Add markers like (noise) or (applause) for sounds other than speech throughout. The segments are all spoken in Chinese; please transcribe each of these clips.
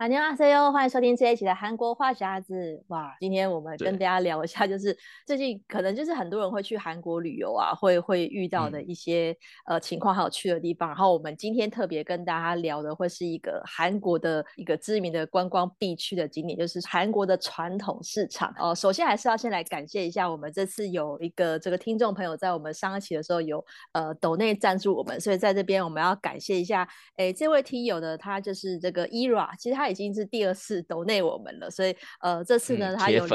大家好，欢迎收听这一期的韩国话匣子。哇，今天我们跟大家聊一下，就是最近可能就是很多人会去韩国旅游啊，会会遇到的一些、嗯、呃情况，还有去的地方。然后我们今天特别跟大家聊的，会是一个韩国的一个知名的观光必去的景点，就是韩国的传统市场。哦、呃，首先还是要先来感谢一下，我们这次有一个这个听众朋友在我们上一期的时候有呃抖内赞助我们，所以在这边我们要感谢一下。哎，这位听友呢，他就是这个 Ira，其实他。已经是第二次抖内我们了，所以呃，这次呢，嗯、他有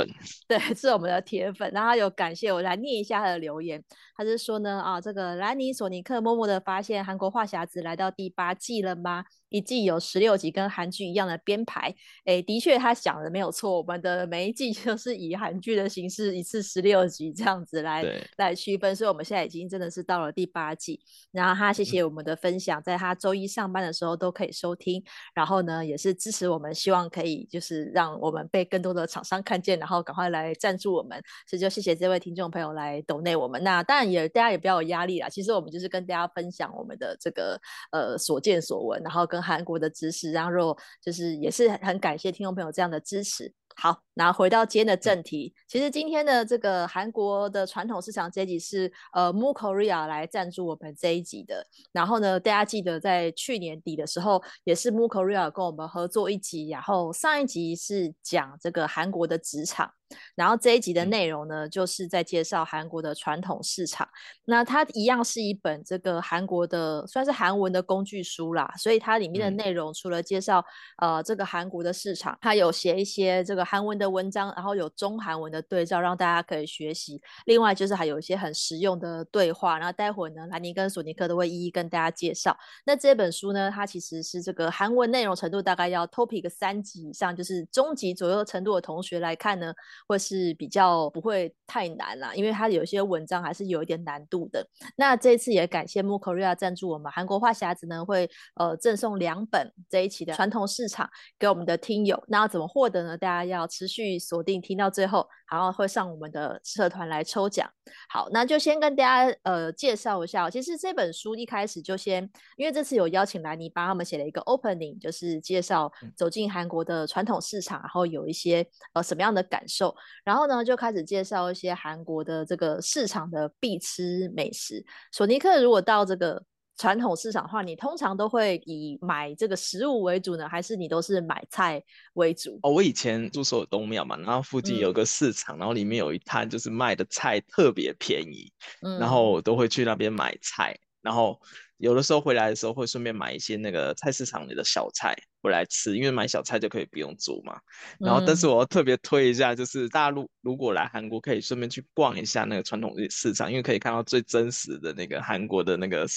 对是我们的铁粉，然后他有感谢我来念一下他的留言。他是说呢啊，这个兰尼索尼克默默的发现韩国话匣子来到第八季了吗？一季有十六集，跟韩剧一样的编排。哎，的确他想的没有错，我们的每一季 (laughs) 就是以韩剧的形式，一次十六集这样子来来区分。所以我们现在已经真的是到了第八季。然后他谢谢我们的分享，嗯、在他周一上班的时候都可以收听。然后呢，也是支持。我们希望可以就是让我们被更多的厂商看见，然后赶快来赞助我们。所以就谢谢这位听众朋友来抖内我们。那当然也大家也不要有压力啦。其实我们就是跟大家分享我们的这个呃所见所闻，然后跟韩国的知识，然后就是也是很感谢听众朋友这样的支持。好，那回到今天的正题，其实今天的这个韩国的传统市场这一集是呃 Move Korea 来赞助我们这一集的。然后呢，大家记得在去年底的时候，也是 Move Korea 跟我们合作一集，然后上一集是讲这个韩国的职场。然后这一集的内容呢，就是在介绍韩国的传统市场。那它一样是一本这个韩国的算是韩文的工具书啦，所以它里面的内容除了介绍呃这个韩国的市场，它有写一些这个韩文的文章，然后有中韩文的对照，让大家可以学习。另外就是还有一些很实用的对话。然后待会儿呢，兰尼跟索尼克都会一一跟大家介绍。那这本书呢，它其实是这个韩文内容程度大概要 topic 三级以上，就是中级左右程度的同学来看呢。或是比较不会太难啦，因为它有些文章还是有一点难度的。那这一次也感谢 m o o Korea 赞助我们，韩国话匣子呢会呃赠送两本这一期的传统市场给我们的听友。那要怎么获得呢？大家要持续锁定听到最后，然后会上我们的社团来抽奖。好，那就先跟大家呃介绍一下。其实这本书一开始就先，因为这次有邀请兰妮帮他们写了一个 opening，就是介绍走进韩国的传统市场，然后有一些呃什么样的感受。然后呢，就开始介绍一些韩国的这个市场的必吃美食。索尼克，如果到这个传统市场的话，你通常都会以买这个食物为主呢，还是你都是买菜为主？哦，我以前住所有东庙嘛，然后附近有个市场，嗯、然后里面有一摊就是卖的菜特别便宜，嗯、然后我都会去那边买菜，然后。有的时候回来的时候会顺便买一些那个菜市场里的小菜回来吃，因为买小菜就可以不用煮嘛。然后，但是我要特别推一下，就是大陆如果来韩国，可以顺便去逛一下那个传统市场，因为可以看到最真实的那个韩国的那个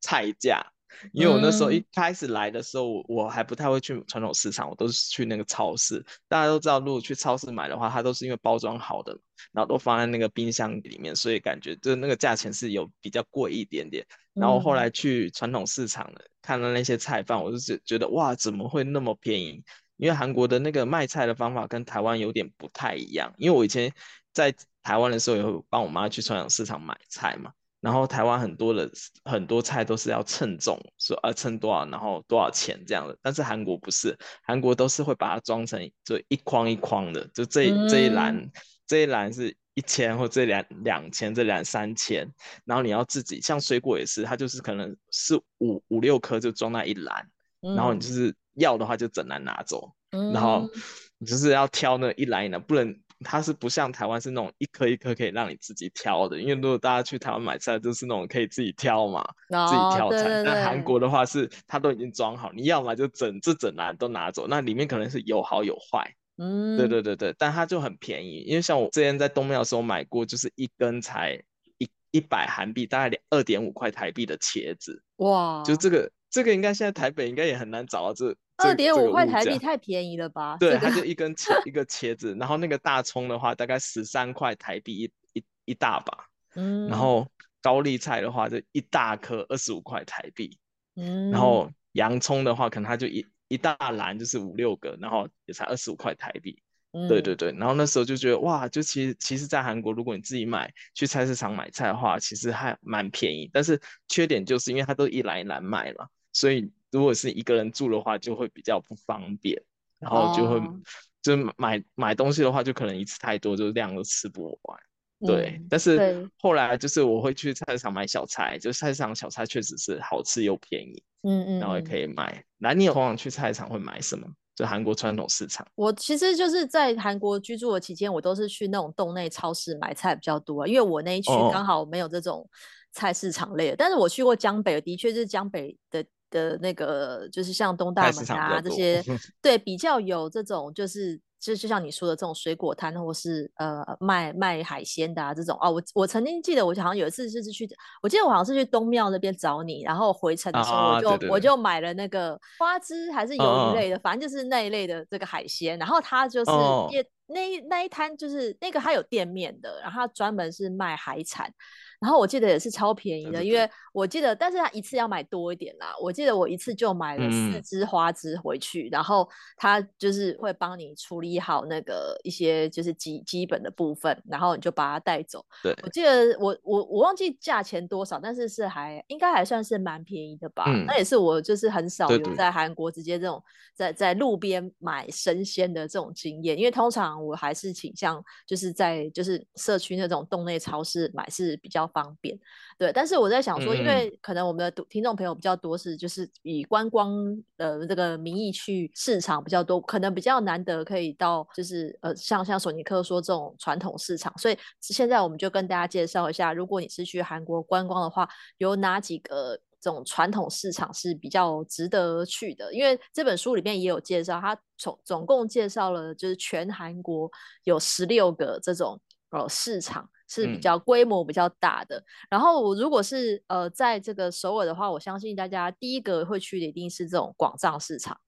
菜价。因为我那时候一开始来的时候，我还不太会去传统市场，我都是去那个超市。大家都知道，如果去超市买的话，它都是因为包装好的，然后都放在那个冰箱里面，所以感觉就那个价钱是有比较贵一点点。然后后来去传统市场了，看到那些菜贩，我就觉觉得哇，怎么会那么便宜？因为韩国的那个卖菜的方法跟台湾有点不太一样。因为我以前在台湾的时候，也会帮我妈去传统市场买菜嘛。然后台湾很多的很多菜都是要称重，说啊称多少，然后多少钱这样的。但是韩国不是，韩国都是会把它装成就一筐一筐的，就这这一篮、嗯、这一篮是一千或这两两千，这两三千。然后你要自己像水果也是，它就是可能是五五六颗就装那一篮，嗯、然后你就是要的话就整篮拿走，嗯、然后你就是要挑那一篮一篮，不能。它是不像台湾是那种一颗一颗可以让你自己挑的，因为如果大家去台湾买菜，就是那种可以自己挑嘛，oh, 自己挑菜。对对对，但韩国的话是它都已经装好，你要么就整这整篮都拿走，那里面可能是有好有坏，嗯，对对对对，但它就很便宜，因为像我之前在东庙的时候买过，就是一根才一一百韩币，大概二点五块台币的茄子。哇，就这个这个应该现在台北应该也很难找到这二点五块台币太便宜了吧？(laughs) 对，它就一根茄一 (laughs) 个茄子，然后那个大葱的话大概十三块台币一一一大把，嗯，然后高丽菜的话就一大颗二十五块台币，嗯，然后洋葱的话可能它就一。一大篮就是五六个，然后也才二十五块台币。嗯，对对对。然后那时候就觉得哇，就其实其实，在韩国如果你自己买去菜市场买菜的话，其实还蛮便宜。但是缺点就是因为它都一篮一篮卖了，所以如果是一个人住的话，就会比较不方便。然后就会、哦、就买买东西的话，就可能一次太多，就量都吃不完。对，嗯、但是后来就是我会去菜市场买小菜，就菜市场小菜确实是好吃又便宜，嗯嗯，然后也可以买。那你有通常去菜市场会买什么？就韩国传统市场。我其实就是在韩国居住的期间，我都是去那种洞内超市买菜比较多，因为我那一区刚好没有这种菜市场类的。哦、但是我去过江北，的确是江北的的那个，就是像东大门啊这些，(laughs) 对，比较有这种就是。就就像你说的这种水果摊，或是呃卖卖海鲜的啊这种哦，我我曾经记得我好像有一次就是去，我记得我好像是去东庙那边找你，然后回程的时候我就、啊、我就买了那个花枝还是鱿鱼类的，啊、反正就是那一类的这个海鲜，然后它就是也、啊、那那一摊就是那个他有店面的，然后他专门是卖海产。然后我记得也是超便宜的，因为我记得，但是他一次要买多一点啦。我记得我一次就买了四支花枝回去，嗯、然后他就是会帮你处理好那个一些就是基基本的部分，然后你就把它带走。对，我记得我我我忘记价钱多少，但是是还应该还算是蛮便宜的吧。嗯、那也是我就是很少有在韩国直接这种在在路边买生鲜的这种经验，因为通常我还是倾向就是在就是社区那种洞内超市买是比较方便，对，但是我在想说，因为可能我们的听众朋友比较多，是就是以观光呃这个名义去市场比较多，可能比较难得可以到，就是呃，像像索尼克说这种传统市场，所以现在我们就跟大家介绍一下，如果你是去韩国观光的话，有哪几个这种传统市场是比较值得去的？因为这本书里面也有介绍，它总总共介绍了就是全韩国有十六个这种呃市场。是比较规模比较大的，嗯、然后我如果是呃在这个首尔的话，我相信大家第一个会去的一定是这种广藏市场。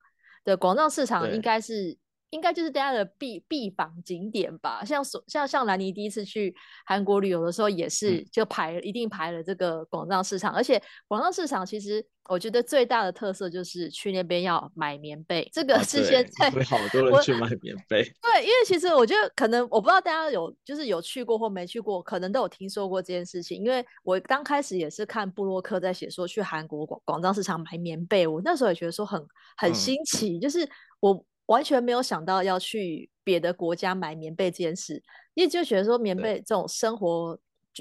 对，广藏市场应该是。应该就是大家的必必访景点吧，像像像兰妮第一次去韩国旅游的时候，也是就排、嗯、一定排了这个广藏市场，而且广藏市场其实我觉得最大的特色就是去那边要买棉被，这个是现在、啊、好多人去买棉被。对，因为其实我觉得可能我不知道大家有就是有去过或没去过，可能都有听说过这件事情，因为我刚开始也是看布洛克在写说去韩国广广藏市场买棉被，我那时候也觉得说很很新奇，嗯、就是我。完全没有想到要去别的国家买棉被这件事，因为就觉得说棉被这种生活。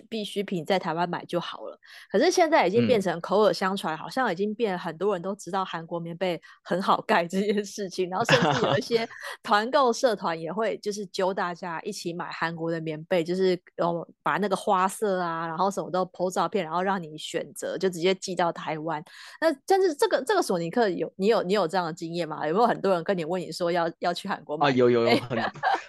必需品在台湾买就好了，可是现在已经变成口耳相传，嗯、好像已经变很多人都知道韩国棉被很好盖这件事情，然后甚至有一些 (laughs) 团购社团也会就是揪大家一起买韩国的棉被，就是哦把那个花色啊，然后什么都 po 照片，然后让你选择，就直接寄到台湾。那但是这个这个索尼克有你有你有这样的经验吗？有没有很多人跟你问你说要要去韩国买？啊有有有很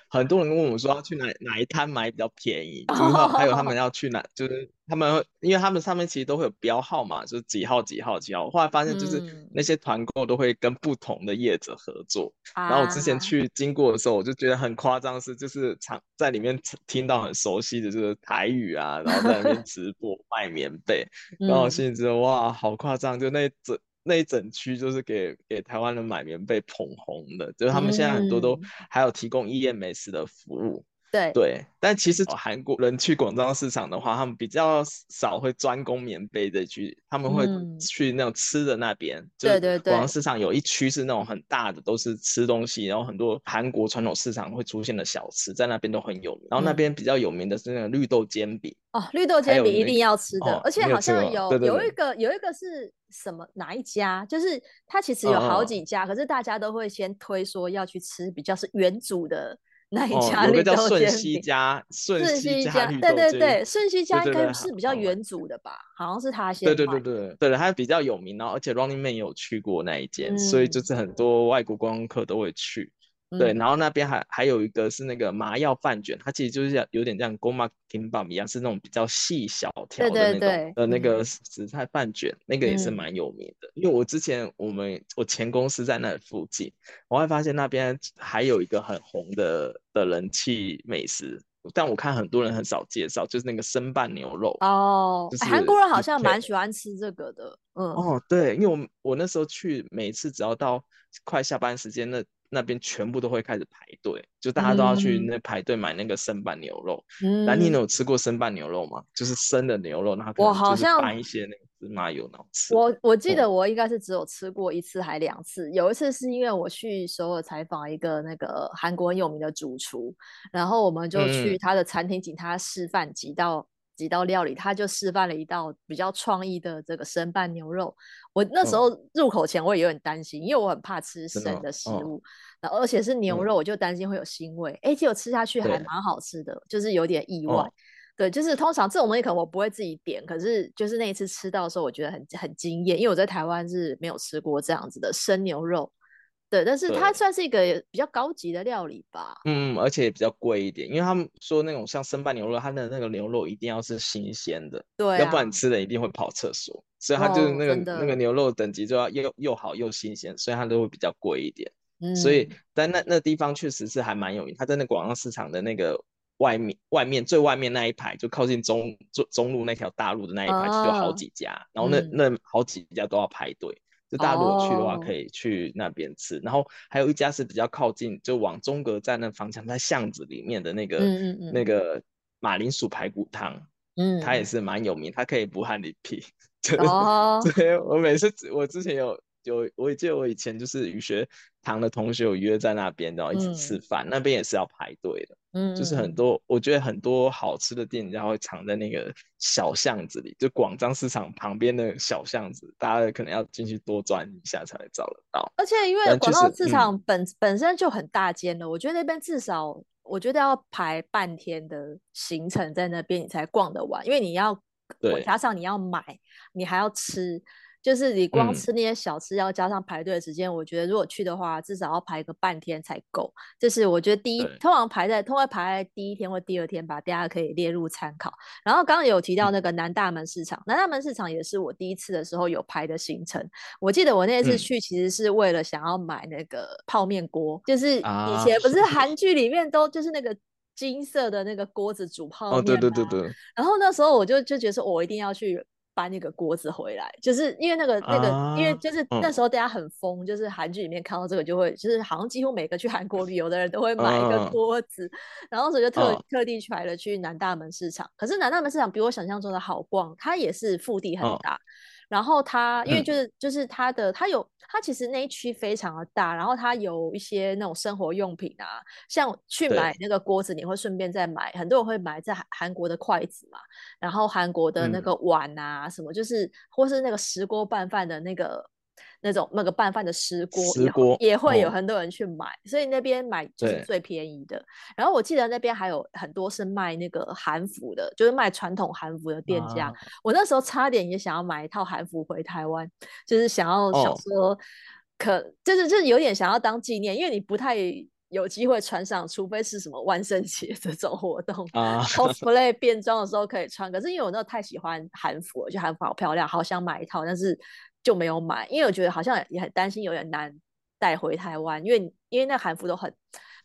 很多人问我说要去哪哪一摊买比较便宜，(laughs) 然后还有他们要。去哪？就是他们，因为他们上面其实都会有标号嘛，就是几号几号几号。后来发现，就是那些团购都会跟不同的业者合作。嗯、然后我之前去经过的时候，我就觉得很夸张，是就是常在里面听到很熟悉的就是台语啊，然后在那边 (laughs) 直播卖棉被，然后我心里觉得哇，好夸张！就那整那一整区就是给给台湾人买棉被捧红的，就是他们现在很多都还有提供 EMS 的服务。对对，但其实韩国人去广藏市场的话，他们比较少会专攻棉被的去，他们会去那种吃的那边。嗯、对对对，广藏市场有一区是那种很大的，都是吃东西，然后很多韩国传统市场会出现的小吃，在那边都很有名。然后那边比较有名的是那个绿豆煎饼。哦，绿豆煎饼一定要吃的，哦、而且好像有有，有一个有一个是什么哪一家？就是它其实有好几家，哦、可是大家都会先推说要去吃比较是原主的。那一家绿豆煎饼，顺熙家，顺熙家，对对对，顺熙家应该是比较原主的吧？好像是他先。对对对对对，他比较有名，然后而且 Running Man 有去过那一间，所以就是很多外国观光客都会去。对，然后那边还还有一个是那个麻药饭卷，它其实就是像有点像 gomak kimbap 一样，是那种比较细小条的那种的那个紫菜饭卷，嗯、那个也是蛮有名的。因为我之前我们我前公司在那附近，我还发现那边还有一个很红的的人气美食。但我看很多人很少介绍，就是那个生拌牛肉哦，韩、国人好像蛮喜欢吃这个的，嗯，哦，对，因为我我那时候去，每次只要到快下班时间，那那边全部都会开始排队，就大家都要去那排队买那个生拌牛肉。嗯，那你有吃过生拌牛肉吗？就是生的牛肉，然后我好像拌一些那个。芝麻油然后吃。我我记得我应该是只有吃过一次还两次，有一次是因为我去首尔采访一个那个韩国很有名的主厨，然后我们就去他的餐厅请他示范几道、嗯、几道料理，他就示范了一道比较创意的这个生拌牛肉。我那时候入口前我也有点担心，嗯、因为我很怕吃生的食物，嗯、然后而且是牛肉，我就担心会有腥味。哎、嗯，结果吃下去还蛮好吃的，就是有点意外。嗯对，就是通常这种东西可能我不会自己点，可是就是那一次吃到的时候，我觉得很很惊艳，因为我在台湾是没有吃过这样子的生牛肉。对，但是它算是一个比较高级的料理吧。嗯，而且也比较贵一点，因为他们说那种像生拌牛肉，它的那个牛肉一定要是新鲜的，对、啊，要不然吃的一定会跑厕所，所以它就是那个、哦、那个牛肉等级就要又又好又新鲜，所以它都会比较贵一点。嗯，所以但那那地方确实是还蛮有名，它在那广阳市场的那个。外面外面最外面那一排，就靠近中中中路那条大路的那一排，就有好几家，哦、然后那、嗯、那好几家都要排队。就大家如果去的话，可以去那边吃。哦、然后还有一家是比较靠近，就往中阁站那方向，在巷子里面的那个、嗯嗯、那个马铃薯排骨汤，嗯，它也是蛮有名，它可以补汉里皮。哦，对，我每次我之前有。有我记得我以前就是语学堂的同学有约在那边，然后一起吃饭，嗯、那边也是要排队的。嗯，就是很多我觉得很多好吃的店家会藏在那个小巷子里，就广张市场旁边的小巷子，大家可能要进去多转一下才能找得到。而且因为广张市场本、就是嗯、本身就很大间了，我觉得那边至少我觉得要排半天的行程在那边你才逛得完，因为你要加上你要买，你还要吃。就是你光吃那些小吃，要加上排队的时间，嗯，我觉得如果去的话，至少要排个半天才够。就是我觉得第一，通常排在通常排在第一天或第二天吧，大家可以列入参考。然后刚刚有提到那个南大门市场，嗯，南大门市场也是我第一次的时候有排的行程。我记得我那次去其实是为了想要买那个泡面锅，嗯，就是以前不是韩剧里面都就是那个金色的那个锅子煮泡面，哦，对对对对。然后那时候我就就觉得说，我一定要去。搬那个锅子回来，就是因为那个那个、啊，因为就是那时候大家很疯、嗯，就是韩剧里面看到这个就会，就是好像几乎每个去韩国旅游的人都会买一个锅子，啊、然后所以就特、啊、特地去了去南大门市场。可是南大门市场比我想象中的好逛，它也是腹地很大。啊然后它，因为就是、嗯、就是它的，它有它其实那一区非常的大，然后它有一些那种生活用品啊，像去买那个锅子，你会顺便再买，很多人会买在韩国的筷子嘛，然后韩国的那个碗啊，嗯、什么就是或是那个石锅拌饭的那个。那种那个拌饭的石锅，石锅也会有很多人去买，哦、所以那边买就是最便宜的。然后我记得那边还有很多是卖那个韩服的，就是卖传统韩服的店家、啊。我那时候差点也想要买一套韩服回台湾，就是想要想说可，可就是就是有点想要当纪念，因为你不太有机会穿上，除非是什么万圣节这种活动啊，(laughs) cosplay 变装的时候可以穿。可是因为我那太喜欢韩服了，就韩服好漂亮，好想买一套，但是。就没有买，因为我觉得好像也很担心有点难带回台湾，因为因为那韩服都很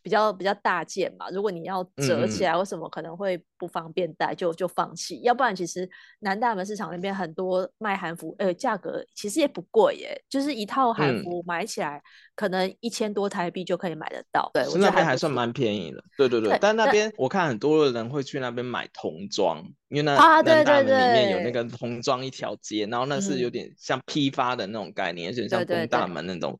比较比较大件嘛，如果你要折起来或什么，可能会不方便带，就就放弃。要不然其实南大门市场那边很多卖韩服，呃，价格其实也不贵耶，就是一套韩服买起来可能一千多台币就可以买得到。对，我，那边还算蛮便宜的。对对对，对但那边我看很多的人会去那边买童装，因为那南大门里面有那个童装一条街，然后那是有点像批发的那种概念，有点像东大门那种。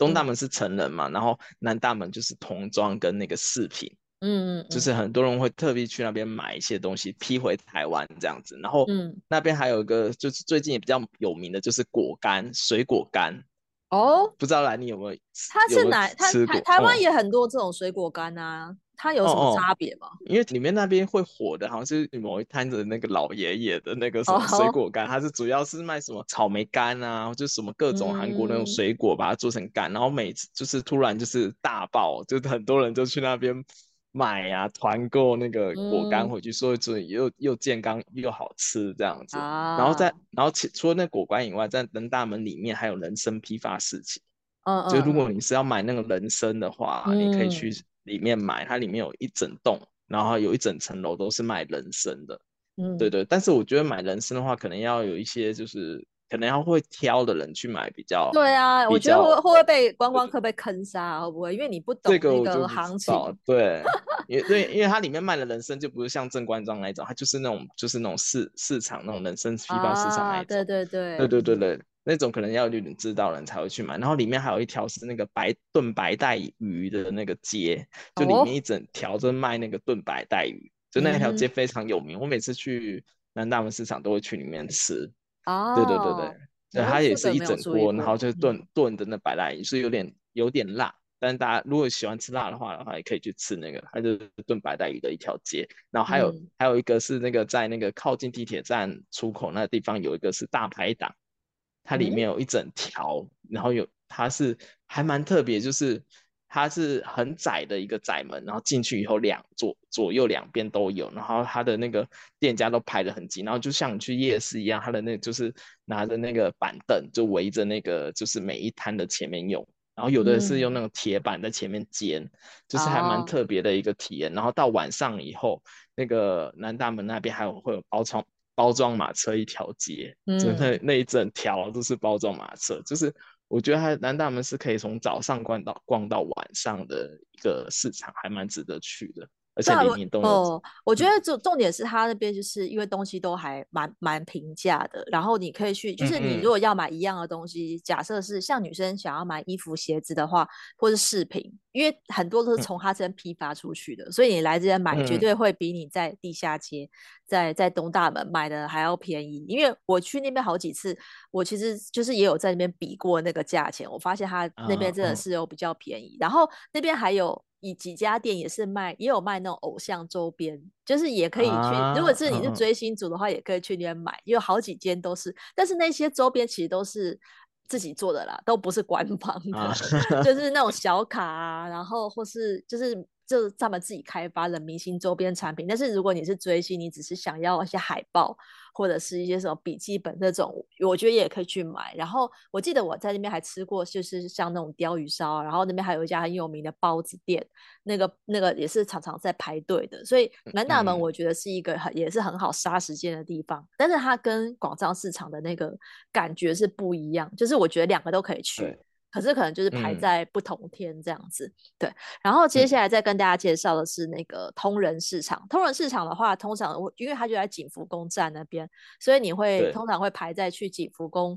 东大门是成人嘛，嗯、然后南大门就是童装跟那个饰品，嗯嗯，就是很多人会特别去那边买一些东西批回台湾这样子，然后嗯，那边还有一个就是最近也比较有名的就是果干，水果干哦，不知道兰你有没有？它是哪？它台台湾也很多这种水果干啊。它有什么差别吗？哦哦？因为里面那边会火的，好像是某一摊子那个老爷爷的那个什么水果干，它、哦、是主要是卖什么草莓干啊，就什么各种韩国那种水果，把它做成干、嗯，然后每次就是突然就是大爆，就很多人就去那边买啊，团购那个果干回去，所以所以又又健康又好吃这样子。啊、然后在然后除了那果干以外，在人大门里面还有人参批发市集。嗯，就如果你是要买那个人参的话、嗯，你可以去里面买，它里面有一整栋，然后有一整层楼都是卖人参的。嗯，对对。但是我觉得买人参的话，可能要有一些就是可能要会挑的人去买比较。对啊，我觉得会会不会被观光客被坑杀？会不会？因为你不懂这个行情。对，因为对，因为它里面卖的人参就不是像正官庄那种，它就是那种就是那种市市场那种人参批发市场那种。对对对。对对对对。那种可能要有点知道人才会去买，然后里面还有一条是那个白炖白带鱼的那个街，就里面一整条就卖那个炖白带鱼，哦、就那条街非常有名。嗯、我每次去南大门市场都会去里面吃。哦，对对对对，对它也是一整锅，然后就炖炖的那白带鱼，是有点有点辣，但是大家如果喜欢吃辣的话的话，也可以去吃那个，它就是炖白带鱼的一条街。然后还有、嗯、还有一个是那个在那个靠近地铁站出口那个地方有一个是大排档。它里面有一整条、嗯，然后有它是还蛮特别，就是它是很窄的一个窄门，然后进去以后两左左右两边都有，然后它的那个店家都排得很紧，然后就像你去夜市一样，它的那就是拿着那个板凳就围着那个就是每一摊的前面用，然后有的是用那种铁板在前面煎，嗯、就是还蛮特别的一个体验、哦。然后到晚上以后，那个南大门那边还有会有包窗。包装马车一条街，就那那一整条都是包装马车，嗯，就是我觉得它南大门是可以从早上逛到逛到晚上的一个市场，还蛮值得去的。而且里面都哦，我觉得重重点是他那边就是因为东西都还蛮蛮平价的，然后你可以去，就是你如果要买一样的东西，嗯嗯假设是像女生想要买衣服、鞋子的话，或是饰品，因为很多都是从他这边批发出去的，嗯，所以你来这边买绝对会比你在地下街、在在东大门买的还要便宜。因为我去那边好几次，我其实就是也有在那边比过那个价钱，我发现他那边真的是有比较便宜，然后那边还有。以几家店也是卖，也有卖那种偶像周边，就是也可以去。啊、如果是你是追星族的话，也可以去那边买，因为好几间都是。但是那些周边其实都是自己做的啦，都不是官方的，啊、(laughs) 就是那种小卡啊，然后或是就是。就是他们自己开发的明星周边产品，但是如果你是追星，你只是想要一些海报或者是一些什么笔记本这种，我觉得也可以去买。然后我记得我在那边还吃过，就是像那种鲷鱼烧，然后那边还有一家很有名的包子店，那个那个也是常常在排队的。所以南大门我觉得是一个很也是很好杀时间的地方，但是它跟广藏市场的那个感觉是不一样，就是我觉得两个都可以去。可是可能就是排在不同天这样子，嗯，对。然后接下来再跟大家介绍的是那个通人市场。通人市场的话，通常因为它就在景福宫站那边，所以你会通常会排在去景福宫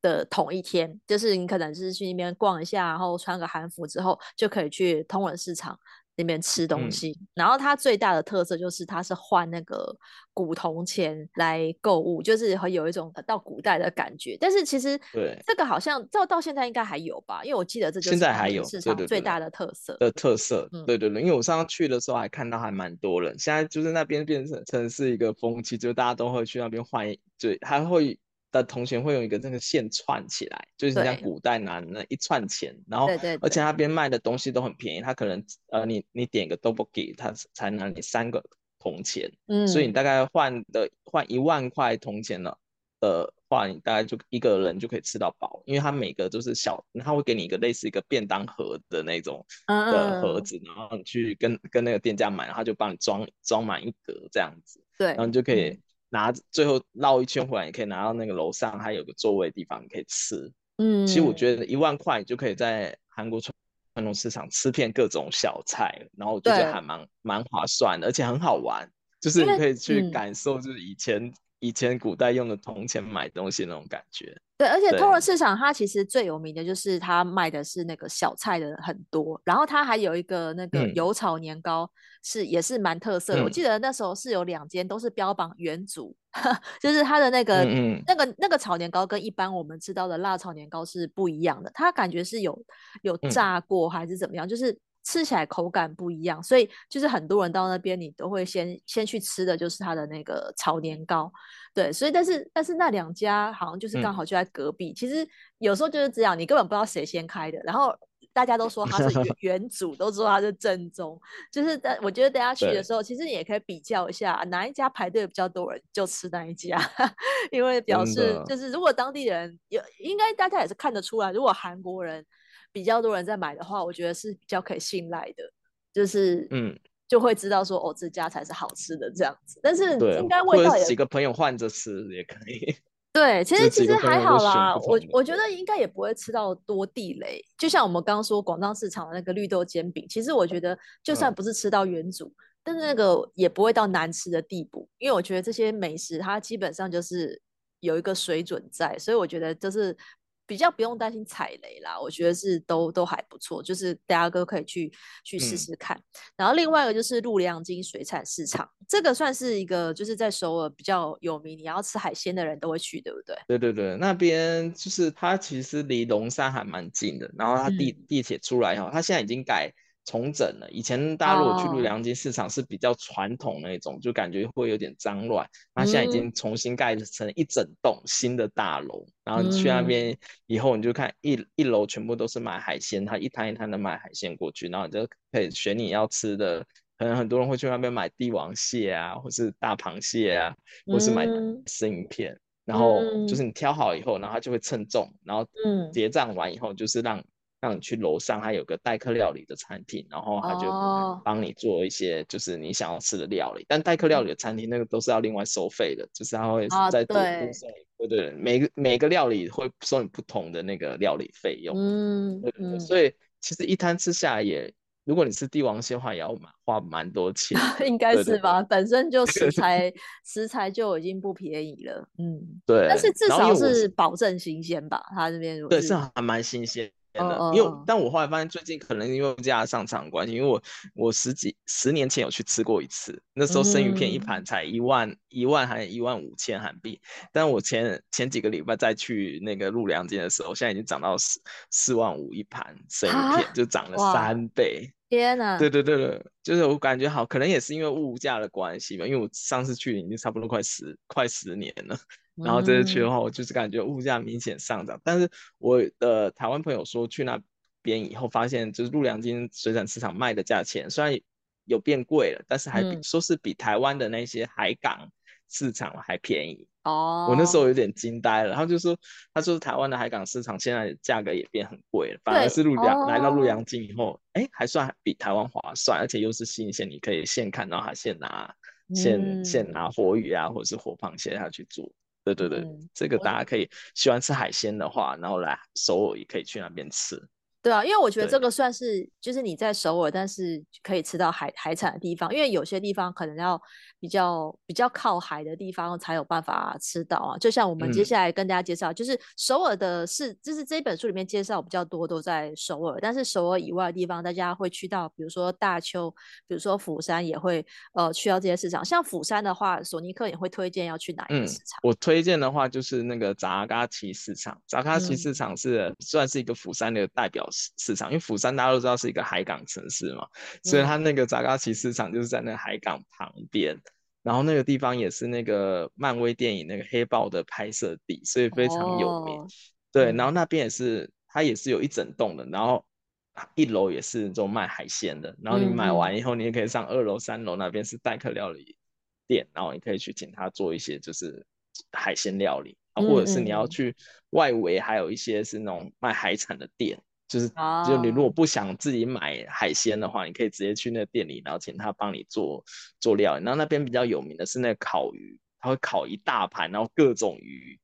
的同一天，就是你可能是去那边逛一下，然后穿个韩服之后，就可以去通人市场。那边吃东西，嗯，然后它最大的特色就是它是换那个古铜钱来购物，就是会有一种到古代的感觉。但是其实对这个好像到到现在应该还有吧，因为我记得这就是现在还有市场最大的特色的特色。对对对，因为我上次去的时候还看到还蛮多人，现在就是那边变成成是一个风气，就大家都会去那边换，对，还会。的铜钱会用一个那个线串起来，就是像古代拿那一串钱，然后而且那边卖的东西都很便宜，他可能呃你你点个 tteokbokki，他才拿你三个铜钱，嗯，所以你大概换的换一万块铜钱了的话，你大概就一个人就可以吃到饱，因为他每个都是小，他会给你一个类似一个便当盒的那种的盒子，嗯、然后你去跟跟那个店家买，然后他就帮你装装满一格这样子，对，然后你就可以。嗯拿最后绕一圈回来，你可以拿到那个楼上还有个座位的地方，你可以吃。嗯，其实我觉得一万块就可以在韩国传统市场吃遍各种小菜，然后我觉得还蛮蛮划算的，而且很好玩，就是你可以去感受，就是以前、嗯、以前古代用的铜钱买东西那种感觉。对，而且通人市场它其实最有名的就是它卖的是那个小菜的很多，然后它还有一个那个油炒年糕是、嗯、也是蛮特色的。我记得那时候是有两间都是标榜元祖，嗯、(laughs) 就是它的那个、嗯、那个那个炒年糕跟一般我们知道的辣炒年糕是不一样的，它感觉是有有炸过还是怎么样，就是吃起来口感不一样，所以就是很多人到那边，你都会先先去吃的就是它的那个炒年糕，对，所以但是但是那两家好像就是刚好就在隔壁，嗯、其实有时候就是这样，你根本不知道谁先开的，然后大家都说他是原 (laughs) 原主，都说他是正宗，就是但我觉得大家去的时候，其实你也可以比较一下哪一家排队比较多人就吃哪一家，(laughs) 因为表示就是如果当地人有，应该大家也是看得出来，如果韩国人。比较多人在买的话，我觉得是比较可以信赖的，就是嗯，就会知道说哦，这家才是好吃的这样子。但是应该味道也几个朋友换着吃也可以。(laughs) 对，其实其实还好啦，我我觉得应该也不会吃到多地雷。就像我们刚刚说广藏市场的那个绿豆煎饼，其实我觉得就算不是吃到原主，嗯、但是那个也不会到难吃的地步，因为我觉得这些美食它基本上就是有一个水准在，所以我觉得就是。比较不用担心踩雷啦，我觉得是都都还不错，就是大家都可以去去试试看。嗯、然后另外一个就是陆良金水产市场，这个算是一个就是在首尔比较有名，你要吃海鲜的人都会去，对不对？对对对，那边就是它其实离龙山还蛮近的，然后它地、嗯、地铁出来哈，它现在已经改。重整了，以前大家如果去鹭梁金市场是比较传统那种，oh. 就感觉会有点脏乱。那现在已经重新盖成一整栋新的大楼，嗯、然后你去那边以后，你就看一一楼全部都是卖海鲜，他一摊一摊的卖海鲜过去，然后你就可以选你要吃的。可能很多人会去那边买帝王蟹啊，或是大螃蟹啊，或是买生鱼片，嗯、然后就是你挑好以后，然后他就会称重，然后结账完以后就是让。让你去楼上，它有个代客料理的餐厅，然后他就帮你做一些就是你想要吃的料理。Oh. 但代客料理的餐厅那个都是要另外收费的，就是他会在多附送对对对，每个每个料理会收你不同的那个料理费用。嗯，对对对，所以其实一摊吃下来也，如果你吃帝王蟹的话，也要花蛮多钱。(laughs) 应该是吧，本身就食材 (laughs) 食材就已经不便宜了。嗯，对。但是至少是保证新鲜吧？他这边对是还蛮新鲜。因为，但我后来发现最近可能因为物价上涨关系，因为我我十几十年前有去吃过一次，那时候生鱼片一盘才一万一万还是一万五千韩币，但我前前几个礼拜再去那个陆良街的时候，现在已经涨到四四万五一盘生鱼片，就涨了三倍。天哪！对对对对，就是我感觉好，可能也是因为物价的关系吧，因为我上次去已经差不多快十快十年了。然后这次去的话，我就是感觉物价明显上涨。嗯、但是我的台湾朋友说，去那边以后发现，就是陆良金水产市场卖的价钱虽然有变贵了，但是还比、嗯、说是比台湾的那些海港市场还便宜。哦，我那时候有点惊呆了。他就说，他说台湾的海港市场现在价格也变很贵了，反而是陆良、哦、来到陆良金以后，哎，还算比台湾划算，而且又是新鲜，你可以现看到它现拿现、嗯、现拿活鱼啊，或者是活螃蟹下去做。对对对，嗯、这个大家可以喜欢吃海鲜的话，然后来首尔也可以去那边吃。对啊，因为我觉得这个算是就是你在首尔，但是可以吃到海海产的地方，因为有些地方可能要比较比较靠海的地方才有办法吃到啊。就像我们接下来跟大家介绍，嗯、就是首尔的是，就是这本书里面介绍比较多都在首尔，但是首尔以外的地方，大家会去到，比如说大邱，比如说釜山，也会呃去到这些市场。像釜山的话，索尼克也会推荐要去哪一个市场？嗯、我推荐的话就是那个扎嘎奇市场，扎嘎奇市场是、嗯、算是一个釜山的代表。市场，因为釜山大家都知道是一个海港城市嘛，所以它那个扎嘎奇市场就是在那个海港旁边，嗯、然后那个地方也是那个漫威电影那个黑豹的拍摄地，所以非常有名。哦、对，然后那边也是，它也是有一整栋的，然后一楼也是这种卖海鲜的，然后你买完以后，你也可以上二楼、三楼那边是代客料理店，然后你可以去请他做一些就是海鲜料理，或者是你要去外围，还有一些是那种卖海产的店。就是，就你如果不想自己买海鲜的话，你可以直接去那店里，然后请他帮你做做料理。然后那边比较有名的是那个烤鱼，他会烤一大盘，然后各种鱼，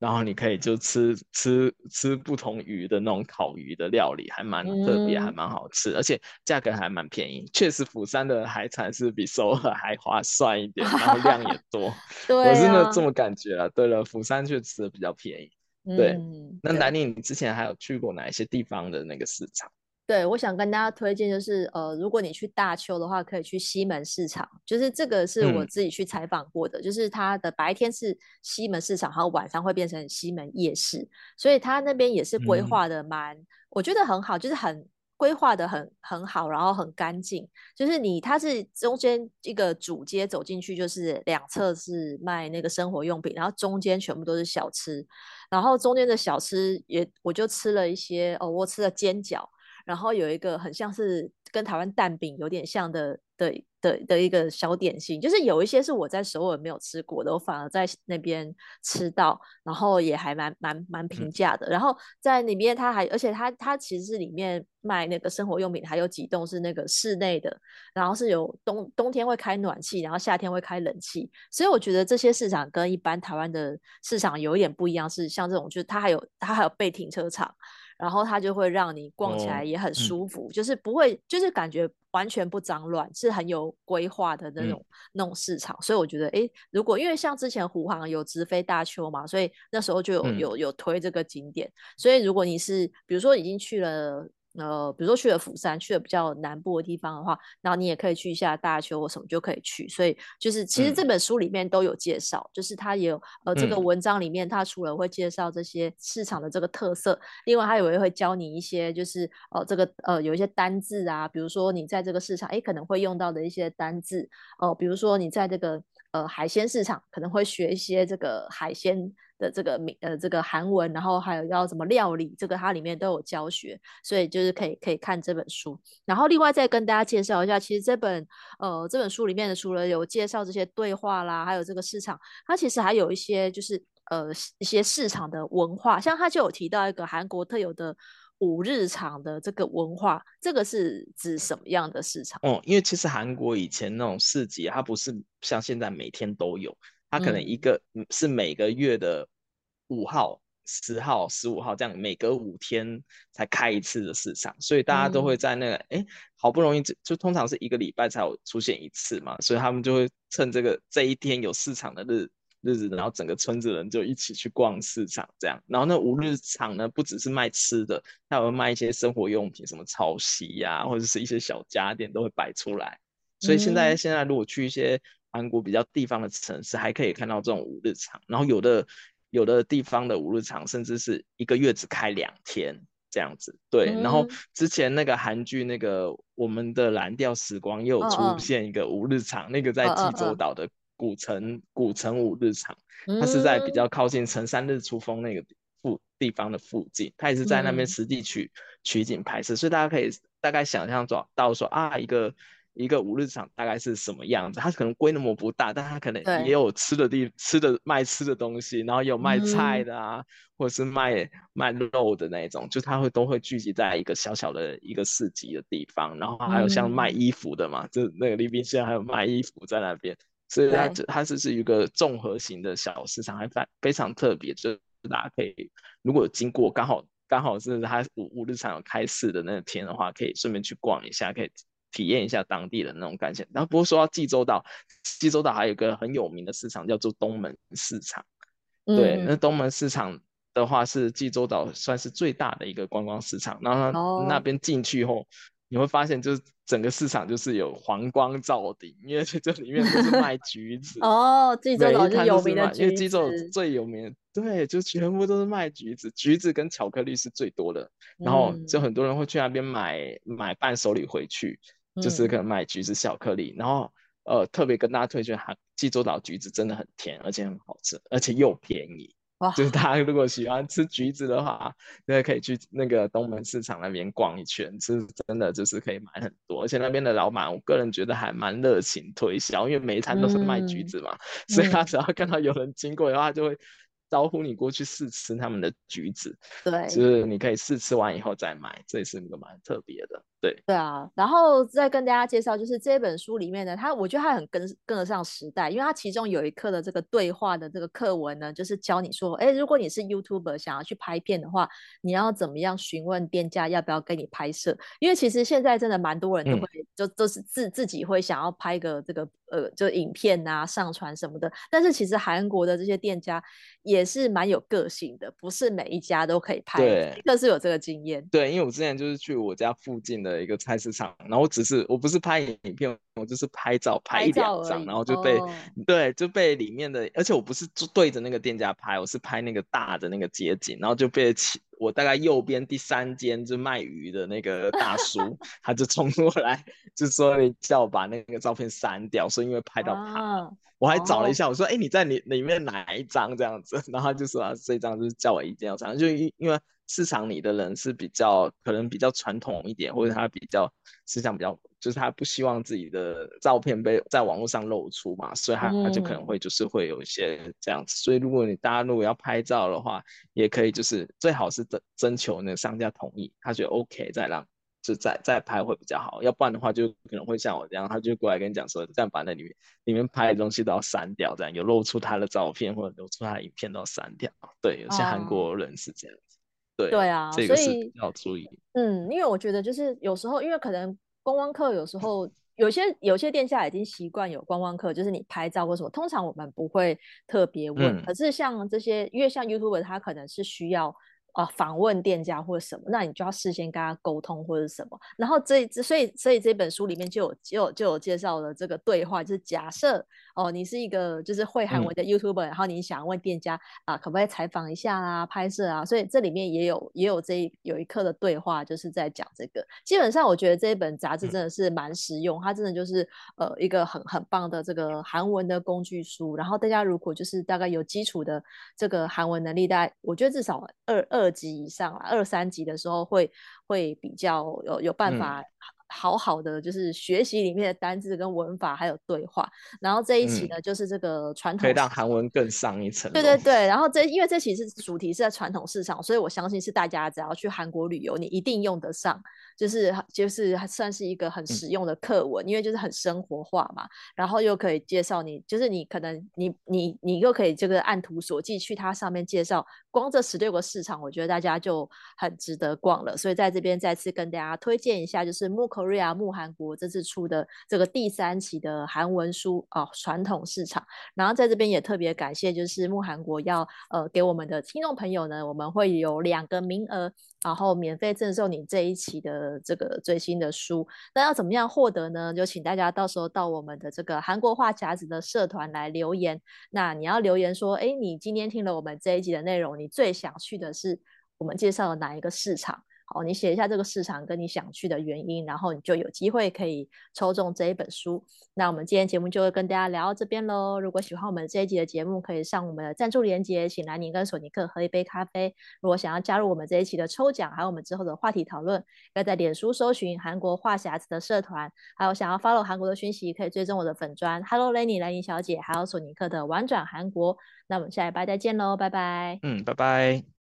然后你可以就吃吃吃不同鱼的那种烤鱼的料理，还蛮特别，还蛮好吃，而且价格还蛮便宜。确实，釜山的海产是比首尔还划算一点，然后量也多。(laughs) 我真的这么感觉啊。对了，釜山确实比较便宜。对，嗯、那南宁，你之前还有去过哪一些地方的那个市场？对，我想跟大家推荐就是，呃，如果你去大邱的话，可以去西门市场，就是这个是我自己去采访过的，嗯、就是它的白天是西门市场，然后晚上会变成西门夜市，所以它那边也是规划的蛮，嗯、我觉得很好，就是很规划的很很好，然后很干净。就是你它是中间一个主街走进去，就是两侧是卖那个生活用品，然后中间全部都是小吃，然后中间的小吃也我就吃了一些哦，我吃了煎饺，然后有一个很像是跟台湾蛋饼有点像的的。的的一个小点心，就是有一些是我在首尔没有吃过的，我反而在那边吃到，然后也还蛮蛮蛮平价的。然后在里面，它还而且它它其实是里面卖那个生活用品，还有几栋是那个室内的，然后是有冬冬天会开暖气，然后夏天会开冷气。所以我觉得这些市场跟一般台湾的市场有一点不一样，是像这种就是它还有它还有备停车场。然后它就会让你逛起来也很舒服，哦嗯、就是不会，就是感觉完全不脏乱，是很有规划的那种、嗯、那种市场。所以我觉得，哎，如果因为像之前湖航有直飞大邱嘛，所以那时候就有、嗯、有有推这个景点。所以如果你是比如说已经去了。呃，比如说去了釜山，去了比较南部的地方的话，然后你也可以去一下大邱或什么就可以去。所以就是其实这本书里面都有介绍，嗯、就是它也有呃这个文章里面，它除了会介绍这些市场的这个特色，另外它也会会教你一些就是呃这个呃有一些单字啊，比如说你在这个市场诶可能会用到的一些单字哦、呃，比如说你在这个呃海鲜市场可能会学一些这个海鲜。的这个名呃这个韩文，然后还有要怎么料理，这个它里面都有教学，所以就是可以可以看这本书。然后另外再跟大家介绍一下，其实这本呃这本书里面的除了有介绍这些对话啦，还有这个市场，它其实还有一些就是呃一些市场的文化，像它就有提到一个韩国特有的五日场的这个文化，这个是指什么样的市场？哦，因为其实韩国以前那种市集，它不是像现在每天都有。它可能一个是每个月的五号、十号、十五号这样，每隔五天才开一次的市场，所以大家都会在那个哎、嗯，好不容易就就通常是一个礼拜才有出现一次嘛，所以他们就会趁这个这一天有市场的日日子，然后整个村子人就一起去逛市场这样。然后那五日场呢，不只是卖吃的，还有卖一些生活用品，什么潮汐呀，或者是一些小家电都会摆出来。所以现在、嗯、现在如果去一些韩国比较地方的城市，还可以看到这种五日场，然后有的有的地方的五日场甚至是一个月只开两天这样子。对，嗯、然后之前那个韩剧那个我们的蓝调时光又有出现一个五日场，哦哦那个在济州岛的古城古城五日场，它是在比较靠近城山日出峰那个附地方的附近，它也是在那边实地取、嗯、取景拍摄，所以大家可以大概想象到说啊一个。一个五日场大概是什么样子？它可能规模不大，但它可能也有吃的地吃的卖吃的东西，然后有卖菜的啊，嗯、或者是卖卖肉的那种，就它会都会聚集在一个小小的一个市集的地方。然后还有像卖衣服的嘛，嗯、就那个利宾县还有卖衣服在那边，所以它它是是一个综合型的小市场，还非非常特别。就是大家可以如果经过刚好刚好是它五五日场有开市的那天的话，可以顺便去逛一下，可以。体验一下当地的那种感觉。然后不过说到济州岛，济州岛还有一个很有名的市场叫做东门市场。嗯、对，那东门市场的话是济州岛算是最大的一个观光市场。然后那那边进去后，你会发现就是整个市场就是有黄光照顶，因为这里面都是卖 (laughs) 橘子。哦，济州岛是有名的橘子。因为济州最有名，对，就全部都是卖橘子，橘子跟巧克力是最多的。然后就很多人会去那边买买伴手礼回去。就是可能买橘子、巧克力，然后呃，特别跟大家推荐，哈，济州岛橘子真的很甜，而且很好吃，而且又便宜。哇！就是大家如果喜欢吃橘子的话，那可以去那个东门市场那边逛一圈，是真的就是可以买很多，而且那边的老板，我个人觉得还蛮热情推销，因为每一摊都是卖橘子嘛，嗯、(laughs) 所以他只要看到有人经过的话，就会。招呼你过去试吃他们的橘子，对，就是你可以试吃完以后再买，这也是一个蛮特别的，对，对啊。然后再跟大家介绍，就是这本书里面呢，它我觉得它很跟跟得上时代，因为它其中有一课的这个对话的这个课文呢，就是教你说，哎，如果你是 YouTuber 想要去拍片的话，你要怎么样询问店家要不要跟你拍摄？因为其实现在真的蛮多人都会，嗯、就都是自自己会想要拍个这个呃，就影片啊，上传什么的。但是其实韩国的这些店家也也是蛮有个性的，不是每一家都可以拍。对，但是有这个经验。对，因为我之前就是去我家附近的一个菜市场，然后我只是我不是拍影片，我就是拍照拍一两张，然后就被、哦、对就被里面的，而且我不是就对着那个店家拍，我是拍那个大的那个街景，然后就被我大概右边第三间就卖鱼的那个大叔，(laughs) 他就冲过来，就说你叫我把那个照片删掉，说因为拍到他。啊、我还找了一下，我说哎、欸、你在里里面哪一张这样子？然后他就说啊这张就是叫我一定要删，就因因为。市场里的人是比较可能比较传统一点，或者他比较思想比较，就是他不希望自己的照片被在网络上露出嘛，所以他他就可能会就是会有一些这样子。所以如果你大家如果要拍照的话，也可以就是最好是征征求那个商家同意，他觉得 OK 再让就再再拍会比较好。要不然的话就可能会像我这样，他就过来跟你讲说，这样把那里面里面拍的东西都要删掉，这样有露出他的照片或者露出他的影片都要删掉。对，有些韩国人是这样。对，对啊，所以要注意。嗯，因为我觉得就是有时候，因为可能观光客有时候有些有些店家已经习惯有观光客，就是你拍照或什么，通常我们不会特别问。嗯、可是像这些，因为像 YouTuber，他可能是需要。啊，访问店家或者什么，那你就要事先跟他沟通或者什么。然后这这，所以所以这本书里面就有就有就有介绍了这个对话，就是假设哦，你是一个就是会韩文的 YouTuber，、嗯、然后你想问店家啊，可不可以采访一下啊，拍摄啊？所以这里面也有也有这一有一课的对话，就是在讲这个。基本上我觉得这一本杂志真的是蛮实用，嗯、它真的就是呃一个很很棒的这个韩文的工具书。然后大家如果就是大概有基础的这个韩文能力，大概我觉得至少二二。二级以上啊，二三级的时候会会比较有有办法。好好的就是学习里面的单字跟文法，还有对话。然后这一期呢，嗯、就是这个传统，可以让韩文更上一层。对对对。然后这因为这期是主题是在传统市场，所以我相信是大家只要去韩国旅游，你一定用得上。就是就是算是一个很实用的课文，嗯、因为就是很生活化嘛。然后又可以介绍你，就是你可能你你你又可以这个按图索骥去它上面介绍。光这十六个市场，我觉得大家就很值得逛了。所以在这边再次跟大家推荐一下，就是木。Korea 木韩国这次出的这个第三期的韩文书啊，传统市场。然后在这边也特别感谢，就是木韩国要呃给我们的听众朋友呢，我们会有两个名额，然后免费赠送你这一期的这个最新的书。那要怎么样获得呢？就请大家到时候到我们的这个韩国话匣子的社团来留言。那你要留言说，哎，你今天听了我们这一集的内容，你最想去的是我们介绍的哪一个市场？好，你写一下这个市场跟你想去的原因，然后你就有机会可以抽中这一本书。那我们今天节目就会跟大家聊到这边喽。如果喜欢我们这一集的节目，可以上我们的赞助连接，请兰妮跟索尼克喝一杯咖啡。如果想要加入我们这一期的抽奖，还有我们之后的话题讨论，要在脸书搜寻韩国话匣子的社团。还有想要 follow 韩国的讯息，可以追踪我的粉砖 Hello Lenny 兰妮小姐，还有索尼克的玩转韩国。那我们下一拜再见喽，拜拜。嗯，拜拜。